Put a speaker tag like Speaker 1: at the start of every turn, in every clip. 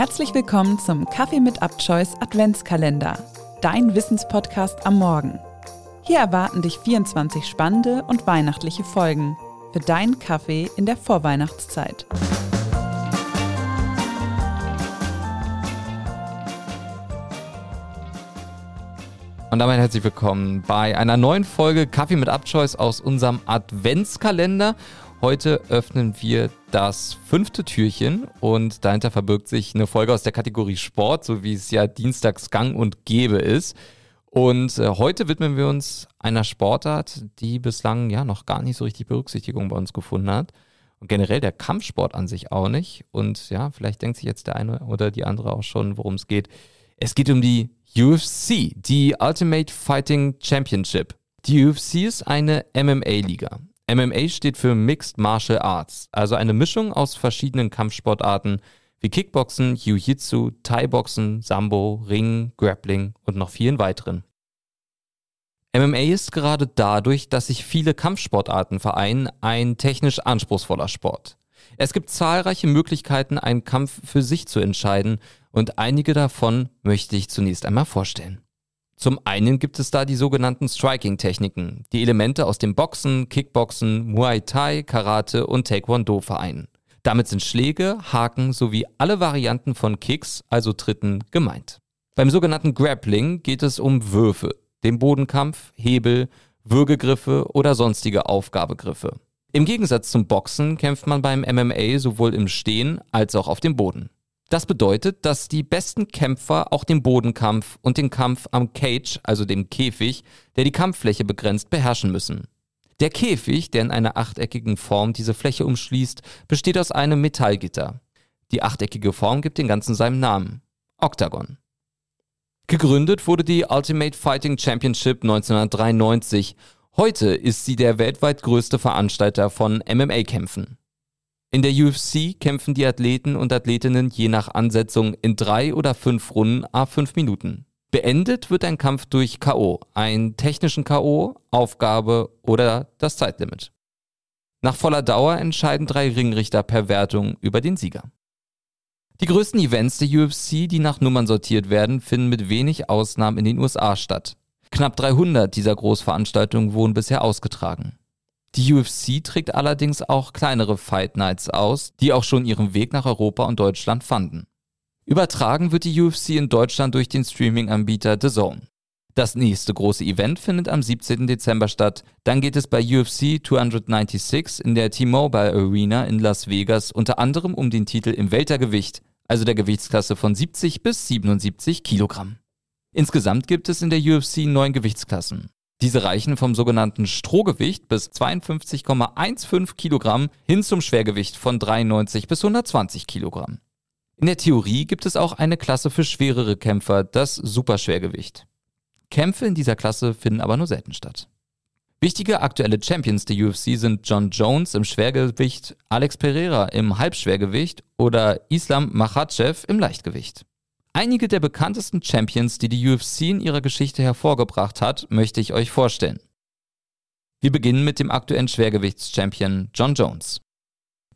Speaker 1: Herzlich willkommen zum Kaffee mit Abchoice Adventskalender, dein Wissenspodcast am Morgen. Hier erwarten dich 24 spannende und weihnachtliche Folgen für deinen Kaffee in der Vorweihnachtszeit.
Speaker 2: Und damit herzlich willkommen bei einer neuen Folge Kaffee mit Abchoice aus unserem Adventskalender. Heute öffnen wir das fünfte Türchen und dahinter verbirgt sich eine Folge aus der Kategorie Sport, so wie es ja dienstags gang und gäbe ist. Und äh, heute widmen wir uns einer Sportart, die bislang ja noch gar nicht so richtig Berücksichtigung bei uns gefunden hat. Und generell der Kampfsport an sich auch nicht. Und ja, vielleicht denkt sich jetzt der eine oder die andere auch schon, worum es geht. Es geht um die UFC, die Ultimate Fighting Championship. Die UFC ist eine MMA-Liga. MMA steht für Mixed Martial Arts, also eine Mischung aus verschiedenen Kampfsportarten wie Kickboxen, Jiu-Jitsu, Thai-Boxen, Sambo, Ring, Grappling und noch vielen weiteren. MMA ist gerade dadurch, dass sich viele Kampfsportarten vereinen, ein technisch anspruchsvoller Sport. Es gibt zahlreiche Möglichkeiten, einen Kampf für sich zu entscheiden und einige davon möchte ich zunächst einmal vorstellen. Zum einen gibt es da die sogenannten Striking-Techniken, die Elemente aus dem Boxen, Kickboxen, Muay Thai, Karate und Taekwondo vereinen. Damit sind Schläge, Haken sowie alle Varianten von Kicks, also Tritten, gemeint. Beim sogenannten Grappling geht es um Würfe, den Bodenkampf, Hebel, Würgegriffe oder sonstige Aufgabegriffe. Im Gegensatz zum Boxen kämpft man beim MMA sowohl im Stehen als auch auf dem Boden. Das bedeutet, dass die besten Kämpfer auch den Bodenkampf und den Kampf am Cage, also dem Käfig, der die Kampffläche begrenzt, beherrschen müssen. Der Käfig, der in einer achteckigen Form diese Fläche umschließt, besteht aus einem Metallgitter. Die achteckige Form gibt den ganzen seinem Namen. Octagon. Gegründet wurde die Ultimate Fighting Championship 1993. Heute ist sie der weltweit größte Veranstalter von MMA-Kämpfen. In der UFC kämpfen die Athleten und Athletinnen je nach Ansetzung in drei oder fünf Runden a fünf Minuten. Beendet wird ein Kampf durch K.O., einen technischen K.O., Aufgabe oder das Zeitlimit. Nach voller Dauer entscheiden drei Ringrichter per Wertung über den Sieger. Die größten Events der UFC, die nach Nummern sortiert werden, finden mit wenig Ausnahmen in den USA statt. Knapp 300 dieser Großveranstaltungen wurden bisher ausgetragen. Die UFC trägt allerdings auch kleinere Fight Nights aus, die auch schon ihren Weg nach Europa und Deutschland fanden. Übertragen wird die UFC in Deutschland durch den Streaming-Anbieter The Zone. Das nächste große Event findet am 17. Dezember statt. Dann geht es bei UFC 296 in der T-Mobile Arena in Las Vegas unter anderem um den Titel im Weltergewicht, also der Gewichtsklasse von 70 bis 77 Kilogramm. Insgesamt gibt es in der UFC neun Gewichtsklassen. Diese reichen vom sogenannten Strohgewicht bis 52,15 Kilogramm hin zum Schwergewicht von 93 bis 120 Kilogramm. In der Theorie gibt es auch eine Klasse für schwerere Kämpfer, das Superschwergewicht. Kämpfe in dieser Klasse finden aber nur selten statt. Wichtige aktuelle Champions der UFC sind John Jones im Schwergewicht, Alex Pereira im Halbschwergewicht oder Islam Makhachev im Leichtgewicht. Einige der bekanntesten Champions, die die UFC in ihrer Geschichte hervorgebracht hat, möchte ich euch vorstellen. Wir beginnen mit dem aktuellen Schwergewichtschampion John Jones.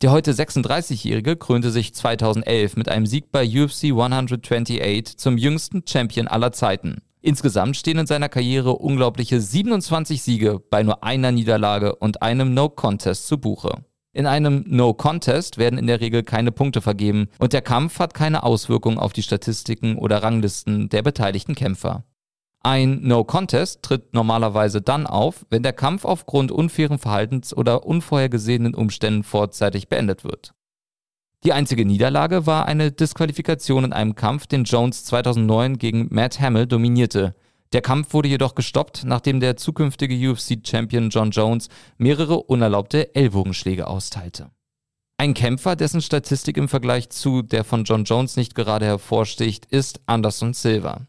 Speaker 2: Der heute 36-Jährige krönte sich 2011 mit einem Sieg bei UFC 128 zum jüngsten Champion aller Zeiten. Insgesamt stehen in seiner Karriere unglaubliche 27 Siege bei nur einer Niederlage und einem No-Contest zu Buche. In einem No Contest werden in der Regel keine Punkte vergeben und der Kampf hat keine Auswirkung auf die Statistiken oder Ranglisten der beteiligten Kämpfer. Ein No Contest tritt normalerweise dann auf, wenn der Kampf aufgrund unfairen Verhaltens oder unvorhergesehenen Umständen vorzeitig beendet wird. Die einzige Niederlage war eine Disqualifikation in einem Kampf, den Jones 2009 gegen Matt Hamill dominierte. Der Kampf wurde jedoch gestoppt, nachdem der zukünftige UFC-Champion John Jones mehrere unerlaubte Ellbogenschläge austeilte. Ein Kämpfer, dessen Statistik im Vergleich zu der von John Jones nicht gerade hervorsticht, ist Anderson Silva.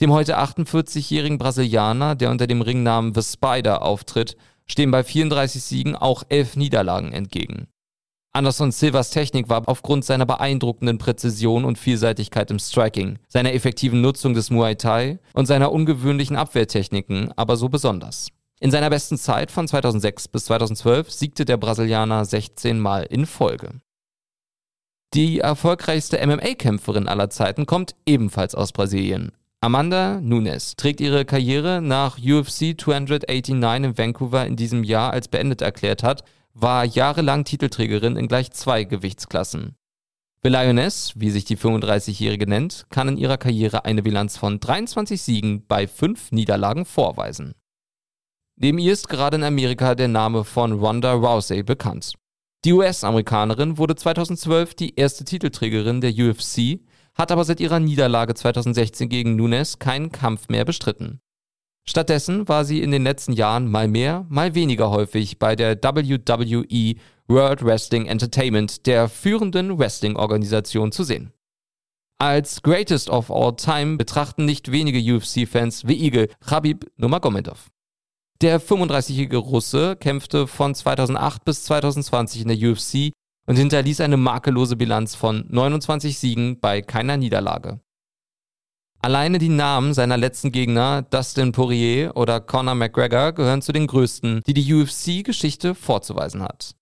Speaker 2: Dem heute 48-jährigen Brasilianer, der unter dem Ringnamen The Spider auftritt, stehen bei 34 Siegen auch elf Niederlagen entgegen. Anderson Silvers Technik war aufgrund seiner beeindruckenden Präzision und Vielseitigkeit im Striking, seiner effektiven Nutzung des Muay Thai und seiner ungewöhnlichen Abwehrtechniken aber so besonders. In seiner besten Zeit von 2006 bis 2012 siegte der Brasilianer 16 Mal in Folge. Die erfolgreichste MMA-Kämpferin aller Zeiten kommt ebenfalls aus Brasilien. Amanda Nunes trägt ihre Karriere nach UFC 289 in Vancouver in diesem Jahr als beendet erklärt hat, war jahrelang Titelträgerin in gleich zwei Gewichtsklassen. The Lioness, wie sich die 35-Jährige nennt, kann in ihrer Karriere eine Bilanz von 23 Siegen bei 5 Niederlagen vorweisen. Neben ihr ist gerade in Amerika der Name von Ronda Rousey bekannt. Die US-Amerikanerin wurde 2012 die erste Titelträgerin der UFC hat aber seit ihrer Niederlage 2016 gegen Nunes keinen Kampf mehr bestritten. Stattdessen war sie in den letzten Jahren mal mehr, mal weniger häufig bei der WWE World Wrestling Entertainment, der führenden Wrestling-Organisation, zu sehen. Als Greatest of All Time betrachten nicht wenige UFC-Fans wie Igel Khabib Nurmagomedov. Der 35-jährige Russe kämpfte von 2008 bis 2020 in der UFC und hinterließ eine makellose Bilanz von 29 Siegen bei keiner Niederlage. Alleine die Namen seiner letzten Gegner, Dustin Poirier oder Conor McGregor, gehören zu den größten, die die UFC-Geschichte vorzuweisen hat.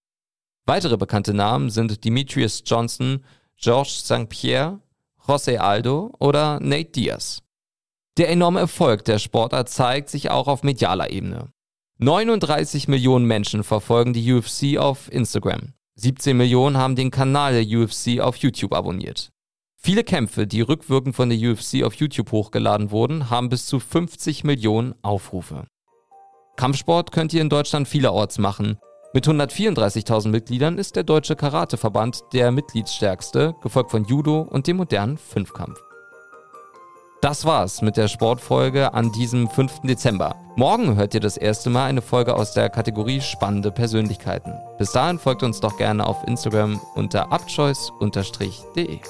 Speaker 2: Weitere bekannte Namen sind Demetrius Johnson, Georges St. Pierre, José Aldo oder Nate Diaz. Der enorme Erfolg der Sportart zeigt sich auch auf medialer Ebene. 39 Millionen Menschen verfolgen die UFC auf Instagram. 17 Millionen haben den Kanal der UFC auf YouTube abonniert. Viele Kämpfe, die rückwirkend von der UFC auf YouTube hochgeladen wurden, haben bis zu 50 Millionen Aufrufe. Kampfsport könnt ihr in Deutschland vielerorts machen. Mit 134.000 Mitgliedern ist der Deutsche Karateverband der mitgliedsstärkste, gefolgt von Judo und dem modernen Fünfkampf. Das war's mit der Sportfolge an diesem 5. Dezember. Morgen hört ihr das erste Mal eine Folge aus der Kategorie Spannende Persönlichkeiten. Bis dahin folgt uns doch gerne auf Instagram unter abchoice.de.